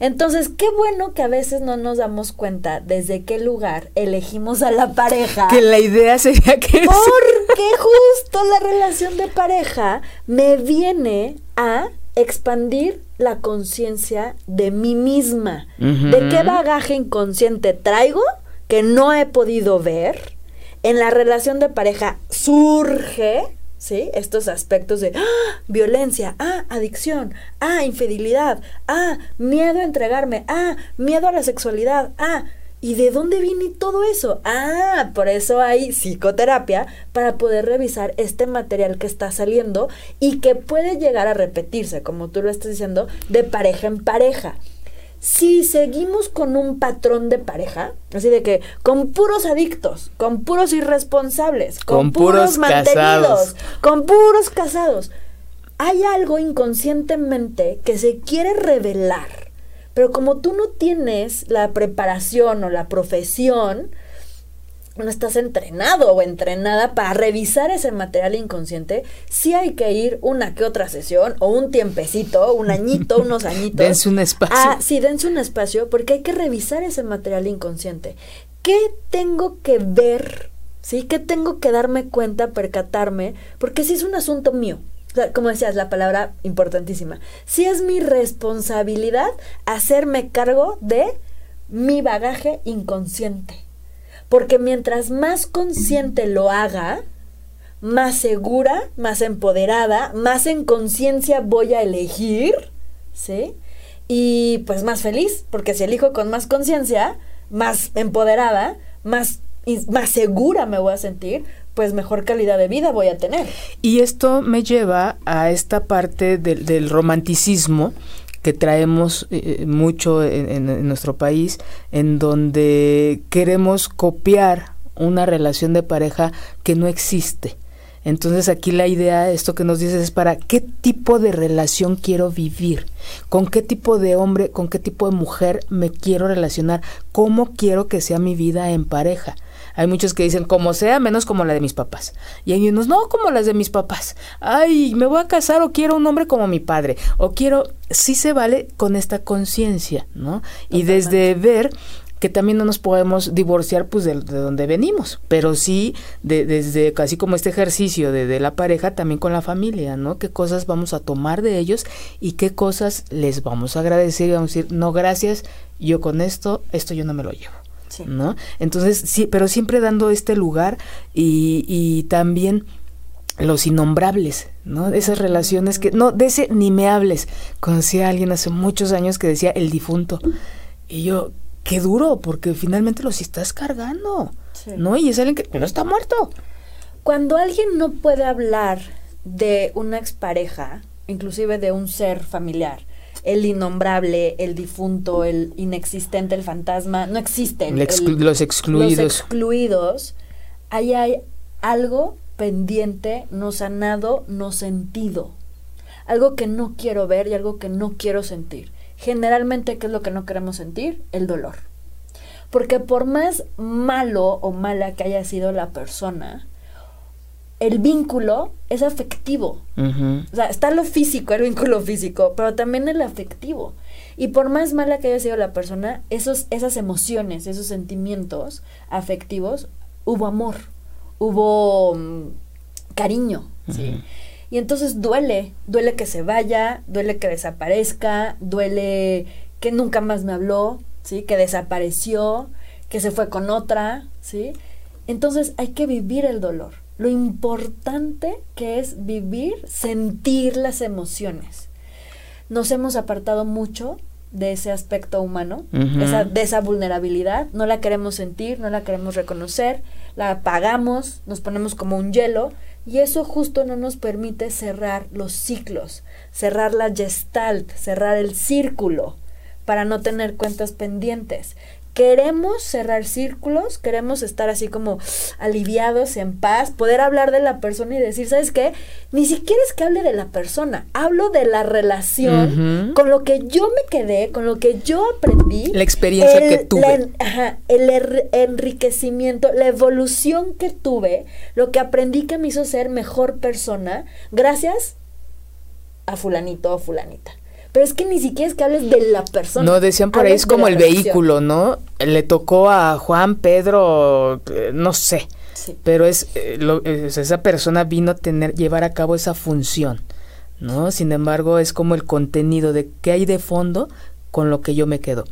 Entonces, qué bueno que a veces no nos damos cuenta desde qué lugar elegimos a la pareja. Que la idea sería que... Porque justo la relación de pareja me viene a expandir la conciencia de mí misma. ¿De qué bagaje inconsciente traigo que no he podido ver? En la relación de pareja surge ¿sí? Estos aspectos de ¡ah! violencia, ah, adicción, ah, infidelidad, ah, miedo a entregarme, ah, miedo a la sexualidad, ah, ¿y de dónde viene todo eso? Ah, por eso hay psicoterapia para poder revisar este material que está saliendo y que puede llegar a repetirse, como tú lo estás diciendo, de pareja en pareja si seguimos con un patrón de pareja, así de que con puros adictos, con puros irresponsables, con, puros, mantenidos, con puros casados, hay algo inconscientemente que se quiere revelar. Pero como tú no tienes la preparación o la profesión, no estás entrenado o entrenada para revisar ese material inconsciente, sí hay que ir una que otra sesión o un tiempecito, un añito, unos añitos. dense un espacio. Ah, sí, dense un espacio porque hay que revisar ese material inconsciente. ¿Qué tengo que ver? ¿Sí? ¿Qué tengo que darme cuenta, percatarme? Porque si es un asunto mío. Como decías, la palabra importantísima. Si es mi responsabilidad hacerme cargo de mi bagaje inconsciente. Porque mientras más consciente lo haga, más segura, más empoderada, más en conciencia voy a elegir, ¿sí? Y pues más feliz, porque si elijo con más conciencia, más empoderada, más, más segura me voy a sentir, pues mejor calidad de vida voy a tener. Y esto me lleva a esta parte del, romanticismo que traemos eh, eh, mucho en, nuestro país, en donde queremos copiar una relación de pareja que no existe. Entonces aquí la idea, esto que nos dices es para qué tipo de relación quiero vivir, con qué tipo de hombre, con qué tipo de mujer me quiero relacionar, cómo quiero que sea mi vida en pareja. Hay muchos que dicen como sea, menos como la de mis papás. Y hay unos, no como las de mis papás. Ay, me voy a casar o quiero un hombre como mi padre. O quiero, sí se vale con esta conciencia, ¿no? Y desde ver que también no nos podemos divorciar pues de, donde venimos, pero sí de, desde casi como este ejercicio de, de, la pareja también con la familia, ¿no? Qué cosas vamos a tomar de ellos y qué cosas les vamos a agradecer y vamos a decir, no gracias, yo con esto, esto yo no me lo llevo. ¿No? Entonces, sí, pero siempre dando este lugar y, y también los innombrables, ¿no? Esas relaciones que, no, de ese ni me hables. Conocí a alguien hace muchos años que decía el difunto. Y yo, qué duro, porque finalmente los estás cargando, ¿no? Y es alguien que no está muerto. Cuando alguien no puede hablar de una expareja, inclusive de un ser familiar, el innombrable, el difunto, el inexistente, el fantasma, no existen. los excluidos. Los excluidos, ahí hay algo pendiente, no sanado, no sentido. Algo que no quiero ver y algo que no quiero sentir. Generalmente, ¿qué es lo que no queremos sentir? El dolor. Porque por más malo o mala que haya sido la persona, el vínculo es afectivo. O sea, está lo físico, el vínculo físico, pero también el afectivo. Y por más mala que haya sido la persona, esos, esas emociones, esos sentimientos afectivos, hubo amor, hubo mm, cariño. ¿sí? Y entonces duele, duele que se vaya, duele que desaparezca, duele que nunca más me habló, ¿sí? Que desapareció, que se fue con otra, ¿sí? Entonces hay que vivir el dolor lo importante que es vivir, sentir las emociones. Nos hemos apartado mucho de ese aspecto humano, de esa vulnerabilidad, no la queremos sentir, no la queremos reconocer, la apagamos, nos ponemos como un hielo y eso justo no nos permite cerrar los ciclos, cerrar la gestalt, cerrar el círculo para no tener cuentas pendientes queremos cerrar círculos, queremos estar así como aliviados, en paz, poder hablar de la persona y decir, ¿sabes qué? Ni siquiera es que hable de la persona, hablo de la relación, con lo que yo me quedé, con lo que yo aprendí. La experiencia que tuve. ajá, el enriquecimiento, la evolución que tuve, lo que aprendí que me hizo ser mejor persona, gracias a fulanito o fulanita. Pero es que ni siquiera es que hables de la persona. No, decían por ahí es como el vehículo, ¿no? Le tocó a Juan, Pedro, eh, no sé. Pero es, eh, esa persona vino a tener, llevar a cabo esa función, ¿no? Sin embargo, es como el contenido de qué hay de fondo con lo que yo me quedo.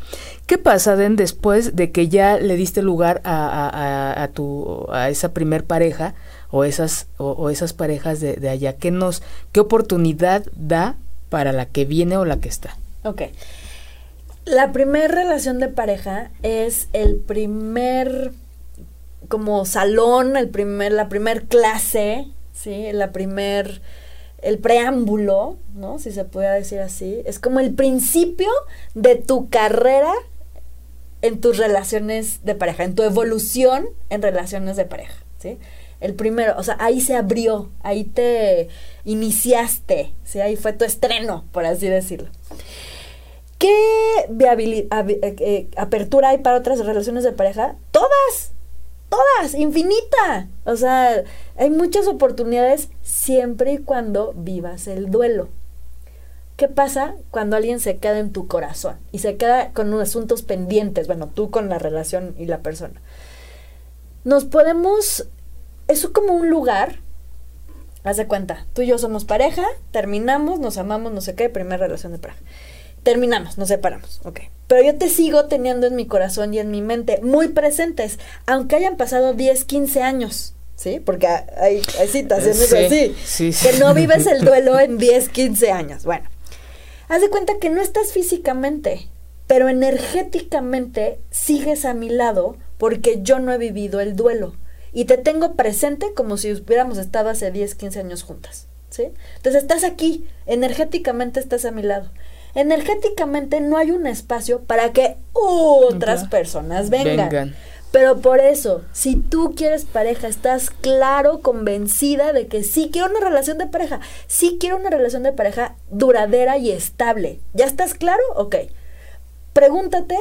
¿Qué pasa, Den, después de que ya le diste lugar a, a, tu, a esa primer pareja o esas, o, esas parejas de, de allá? ¿Qué nos, qué oportunidad da para la que viene o la que está. Ok. La primera relación de pareja es el primer como salón, el primer, la primer clase, ¿sí? La primer, el preámbulo, ¿no? Si se puede decir así. Es como el principio de tu carrera en tus relaciones de pareja, en tu evolución en relaciones de pareja, ¿sí? El primero, o sea, ahí se abrió, ahí te iniciaste, ¿sí? ahí fue tu estreno, por así decirlo. ¿Qué eh, eh, apertura hay para otras relaciones de pareja? Todas, todas, infinita. O sea, hay muchas oportunidades siempre y cuando vivas el duelo. ¿Qué pasa cuando alguien se queda en tu corazón y se queda con unos asuntos pendientes? Bueno, tú con la relación y la persona. Nos podemos es como un lugar. Haz de cuenta, tú y yo somos pareja, terminamos, nos amamos, no sé qué, primera relación de pareja. Terminamos, nos separamos, ok. Pero yo te sigo teniendo en mi corazón y en mi mente muy presentes, aunque hayan pasado 10, 15 años. ¿sí? Porque hay, hay situaciones así, que no vives el duelo en 10, 15 años. Bueno, haz de cuenta que no estás físicamente, pero energéticamente sigues a mi lado porque yo no he vivido el duelo y te tengo presente como si hubiéramos estado hace 10, 15 años juntas, ¿sí? Entonces estás aquí, energéticamente estás a mi lado. Energéticamente no hay un espacio para que otras personas vengan. Pero por eso, si tú quieres pareja, estás claro, convencida de que sí quiero una relación de pareja, sí quiero una relación de pareja duradera y estable. ¿Ya estás claro? Ok. Pregúntate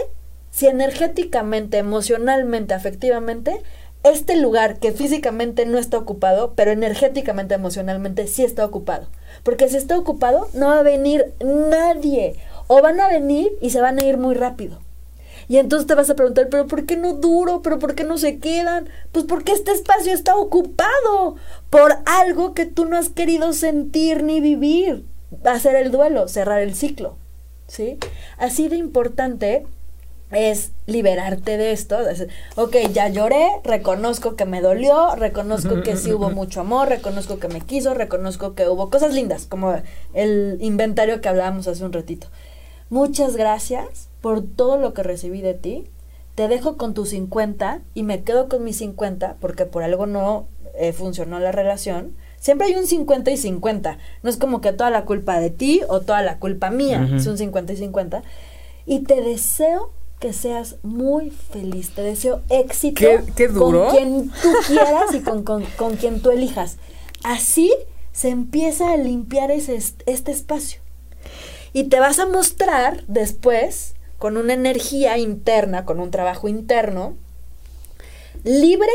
si energéticamente, emocionalmente, afectivamente, este lugar que físicamente no está ocupado, pero energéticamente, emocionalmente sí está ocupado. Porque si está ocupado, no va a venir nadie. O van a venir y se van a ir muy rápido. Y entonces te vas a preguntar, pero ¿por qué no duro? ¿Pero por qué no se quedan? Pues porque este espacio está ocupado por algo que tú no has querido sentir ni vivir. Hacer el duelo, cerrar el ciclo. ¿Sí? Así de importante es liberarte de esto. ok, ya lloré, reconozco que me dolió, reconozco que sí hubo mucho amor, reconozco que me quiso, reconozco que hubo cosas lindas, como el inventario que hablábamos hace un ratito. Muchas gracias por todo lo que recibí de ti. Te dejo con tus 50 y me quedo con mis 50 porque por algo no eh, funcionó la relación. Siempre hay un 50 y 50. No es como que toda la culpa de ti o toda la culpa mía. Es un 50 y 50. Y te deseo que seas muy feliz. Te deseo éxito con quien tú quieras y con, quien tú elijas. Así se empieza a limpiar ese, este espacio. Y te vas a mostrar después con una energía interna, con un trabajo interno, libre,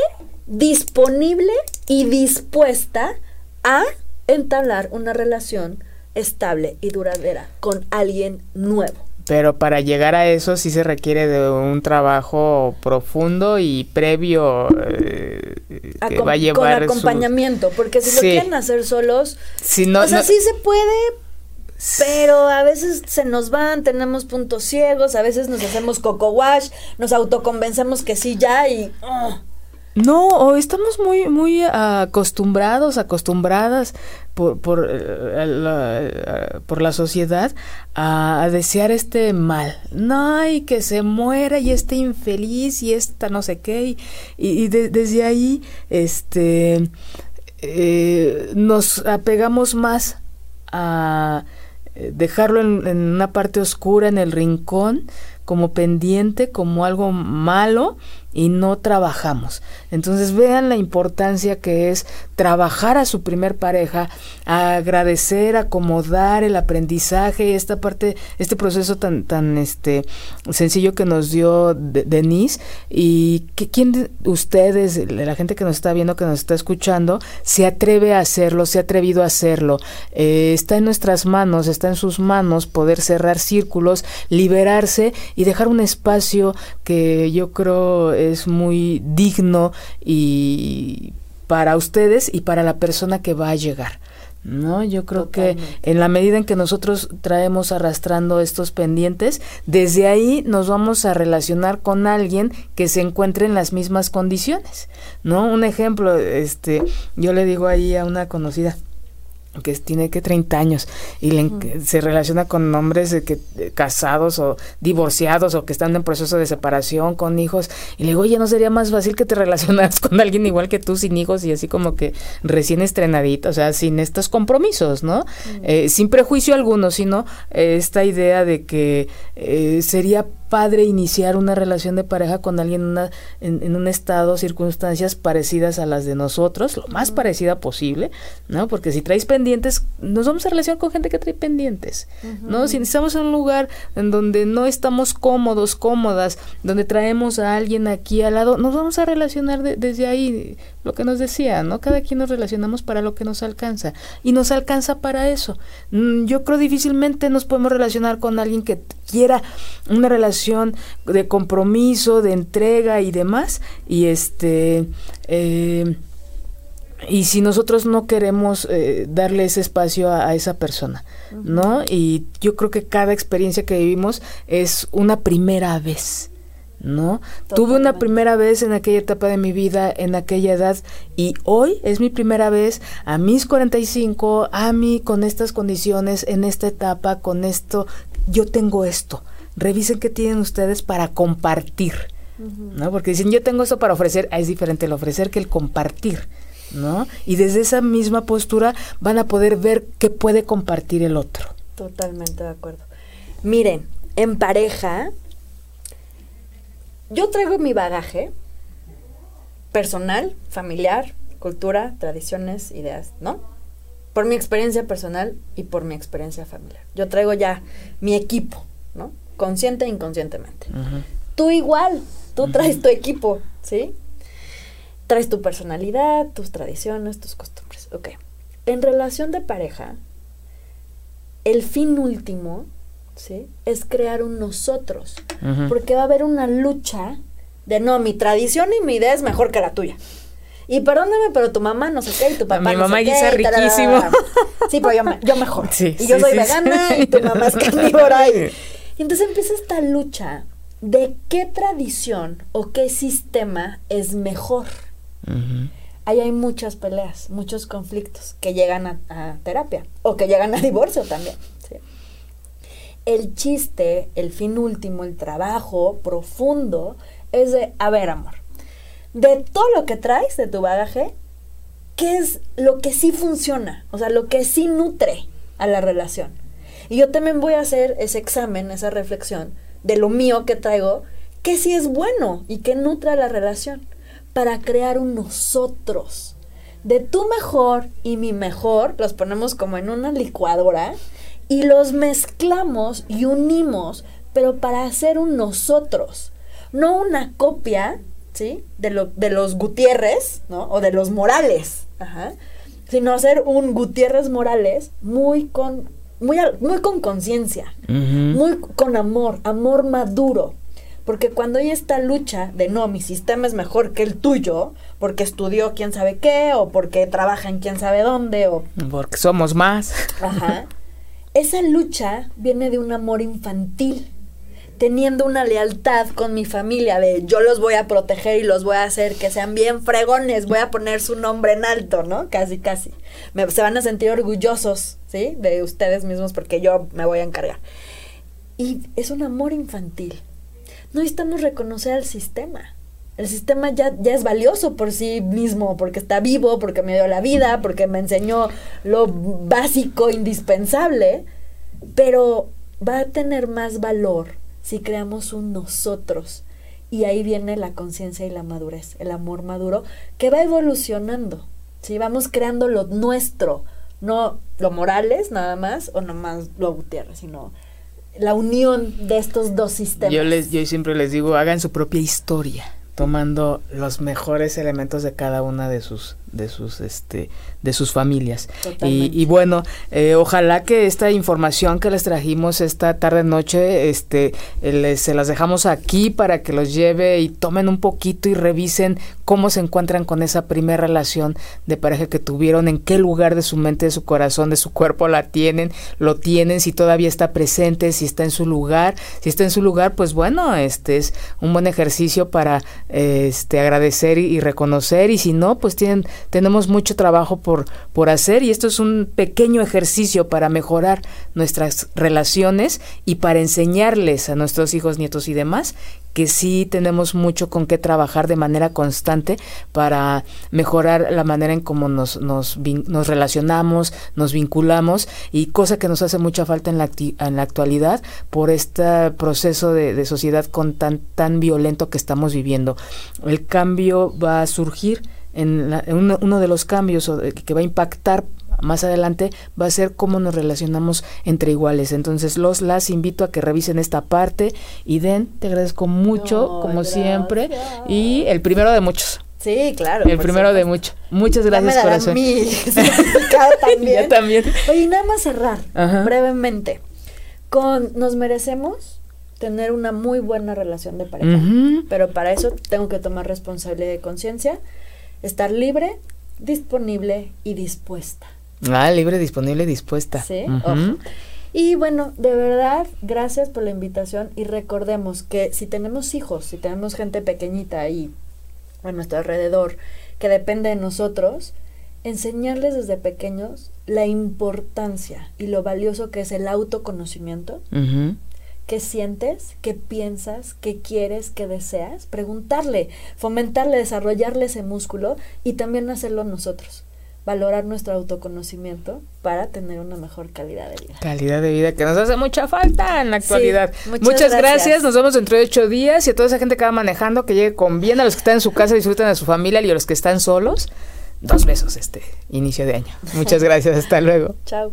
disponible y dispuesta a entablar una relación estable y duradera con alguien nuevo. Pero para llegar a eso sí se requiere de un trabajo profundo y previo eh, que va a llevar con acompañamiento, porque si lo quieren hacer solos, si no, o sea, sí se puede, pero a veces se nos van, tenemos puntos ciegos, a veces nos hacemos coco wash, nos autoconvencemos que sí ya y no, estamos muy, muy acostumbrados, acostumbradas por, por, eh, la, eh, por la sociedad a, desear este mal. No, y que se muera y esté infeliz y esta no sé qué. Y, desde ahí este, eh, nos apegamos más a dejarlo en, en una parte oscura, en el rincón, como pendiente, como algo malo y no trabajamos. Entonces vean la importancia que es trabajar a su primer pareja, agradecer, acomodar el aprendizaje, esta parte, este proceso tan, tan este sencillo que nos dio Denise y que quien ustedes, la gente que nos está viendo, que nos está escuchando, se atreve a hacerlo, se ha atrevido a hacerlo. Eh, está en nuestras manos, está en sus manos poder cerrar círculos, liberarse y dejar un espacio que yo creo es muy digno y para ustedes y para la persona que va a llegar. ¿no? Yo creo que en la medida en que nosotros traemos arrastrando estos pendientes, desde ahí nos vamos a relacionar con alguien que se encuentre en las mismas condiciones, ¿no? Un ejemplo, este, yo le digo ahí a una conocida, que tiene que 30 años y se relaciona con hombres de que casados o divorciados o que están en proceso de separación con hijos y le digo oye no sería más fácil que te relacionaras con alguien igual que tú sin hijos y así como que recién estrenadita o sea sin estos compromisos no eh, sin prejuicio alguno sino eh, esta idea de que eh, sería padre iniciar una relación de pareja con alguien en, un estado, circunstancias parecidas a las de nosotros, lo más parecida posible, ¿no? Porque si traes pendientes, nos vamos a relacionar con gente que trae pendientes, ¿no? Si estamos en un lugar en donde no estamos cómodos, cómodas, donde traemos a alguien aquí al lado, nos vamos a relacionar desde ahí, lo que nos decía, ¿no? Cada quien nos relacionamos para lo que nos alcanza y nos alcanza para eso. Mm, yo creo difícilmente nos podemos relacionar con alguien que quiera una relación de compromiso, de entrega y demás. Y este. Eh, y si nosotros no queremos eh, darle ese espacio a, esa persona, ¿no? Y yo creo que cada experiencia que vivimos es una primera vez. ¿no? Tuve una primera vez en aquella etapa de mi vida, en aquella edad, y hoy es mi primera vez a mis 45, a mí con estas condiciones, en esta etapa, con esto, yo tengo esto revisen qué tienen ustedes para compartir, ¿no? Porque dicen, yo tengo esto para ofrecer, ah, es diferente el ofrecer que el compartir, ¿no? Y desde esa misma postura van a poder ver qué puede compartir el otro. Totalmente de acuerdo. Miren, en pareja, yo traigo mi bagaje personal, familiar, cultura, tradiciones, ideas, ¿no? Por mi experiencia personal y por mi experiencia familiar. Yo traigo ya mi equipo, ¿no? Consciente e inconscientemente. Tú igual, tú traes tu equipo, ¿sí? Traes tu personalidad, tus tradiciones, tus costumbres. Ok. En relación de pareja, el fin último, ¿sí? Es crear un nosotros. Porque va a haber una lucha de no, mi tradición y mi idea es mejor que la tuya. Y perdóname, pero tu mamá no sé qué, y tu papá Mi no mamá sé guisa riquísimo. Sí, pero yo, mejor. y yo soy vegana y tu mamá es carnívora. Y, y entonces empieza esta lucha de qué tradición o qué sistema es mejor. Ahí hay muchas peleas, muchos conflictos que llegan a, terapia o que llegan a divorcio también. El chiste, el fin último, el trabajo profundo es de, a ver, amor, de todo lo que traes de tu bagaje, ¿qué es lo que sí funciona? O sea, lo que sí nutre a la relación. Y yo también voy a hacer ese examen, esa reflexión de lo mío que traigo, que sí es bueno y que nutra la relación, para crear un nosotros. De tu mejor y mi mejor, los ponemos como en una licuadora y los mezclamos y unimos, pero para hacer un nosotros, no una copia, ¿sí? De, lo, de los Gutiérrez, ¿no? O de los Morales, sino hacer un Gutiérrez Morales muy con muy, muy con conciencia, muy con amor, amor maduro. Porque cuando hay esta lucha de no, mi sistema es mejor que el tuyo, porque estudió quién sabe qué, o porque trabaja en quién sabe dónde, o... Porque somos más. Ajá. Esa lucha viene de un amor infantil teniendo una lealtad con mi familia de yo los voy a proteger y los voy a hacer que sean bien fregones, voy a poner su nombre en alto, ¿no? Casi, casi. se van a sentir orgullosos, ¿sí? De ustedes mismos porque yo me voy a encargar. Y es un amor infantil. No necesitamos reconocer al sistema. El sistema ya, ya es valioso por sí mismo, porque está vivo, porque me dio la vida, porque me enseñó lo básico, indispensable, pero va a tener más valor si creamos un nosotros. Y ahí viene la conciencia y la madurez, el amor maduro, que va evolucionando. Si vamos creando lo nuestro, no lo Morales nada más, o nomás lo Gutiérrez, sino la unión de estos dos sistemas. Yo, les, yo siempre les digo, hagan su propia historia tomando los mejores elementos de cada una de sus de sus este de sus familias. Y, y, bueno eh, ojalá que esta información que les trajimos esta tarde noche este les, se las dejamos aquí para que los lleve y tomen un poquito y revisen cómo se encuentran con esa primera relación de pareja que tuvieron en qué lugar de su mente de su corazón de su cuerpo la tienen lo tienen si todavía está presente si está en su lugar. Si está en su lugar pues bueno este es un buen ejercicio para este, agradecer y, reconocer. Y si no, pues tienen, tenemos mucho trabajo por, por hacer y esto es un pequeño ejercicio para mejorar nuestras relaciones y para enseñarles a nuestros hijos, nietos y demás que sí tenemos mucho con qué trabajar de manera constante para mejorar la manera en cómo nos, nos, nos relacionamos, nos vinculamos y cosa que nos hace mucha falta en la, en la actualidad por este proceso de, de sociedad con tan, tan violento que estamos viviendo. El cambio va a surgir en, uno, uno, de los cambios que va a impactar más adelante va a ser cómo nos relacionamos entre iguales. Entonces los las invito a que revisen esta parte y Den, te agradezco mucho como siempre y el primero de muchos. Sí, claro. El primero de muchos. Muchas gracias, ya corazón. Mí, también. ya también. Oye, nada más cerrar Ajá. brevemente. Con nos merecemos tener una muy buena relación de pareja, uh -huh. pero para eso tengo que tomar responsabilidad de conciencia, estar libre, disponible y dispuesta. Ah, libre, disponible, dispuesta. Sí, uh -huh. Ojo. Y bueno, de verdad, gracias por la invitación y recordemos que si tenemos hijos, si tenemos gente pequeñita ahí a nuestro alrededor que depende de nosotros, enseñarles desde pequeños la importancia y lo valioso que es el autoconocimiento. Uh -huh. ¿Qué sientes? ¿Qué piensas? ¿Qué quieres? ¿Qué deseas? Preguntarle, fomentarle, desarrollarle ese músculo y también hacerlo nosotros valorar nuestro autoconocimiento para tener una mejor calidad de vida. Calidad de vida que nos hace mucha falta en la actualidad. Sí, muchas, muchas gracias. gracias. nos vemos dentro de ocho días y a toda esa gente que va manejando, que llegue con bien, a los que están en su casa, disfruten a su familia y a los que están solos, dos besos este inicio de año. Muchas gracias, hasta luego. Chao.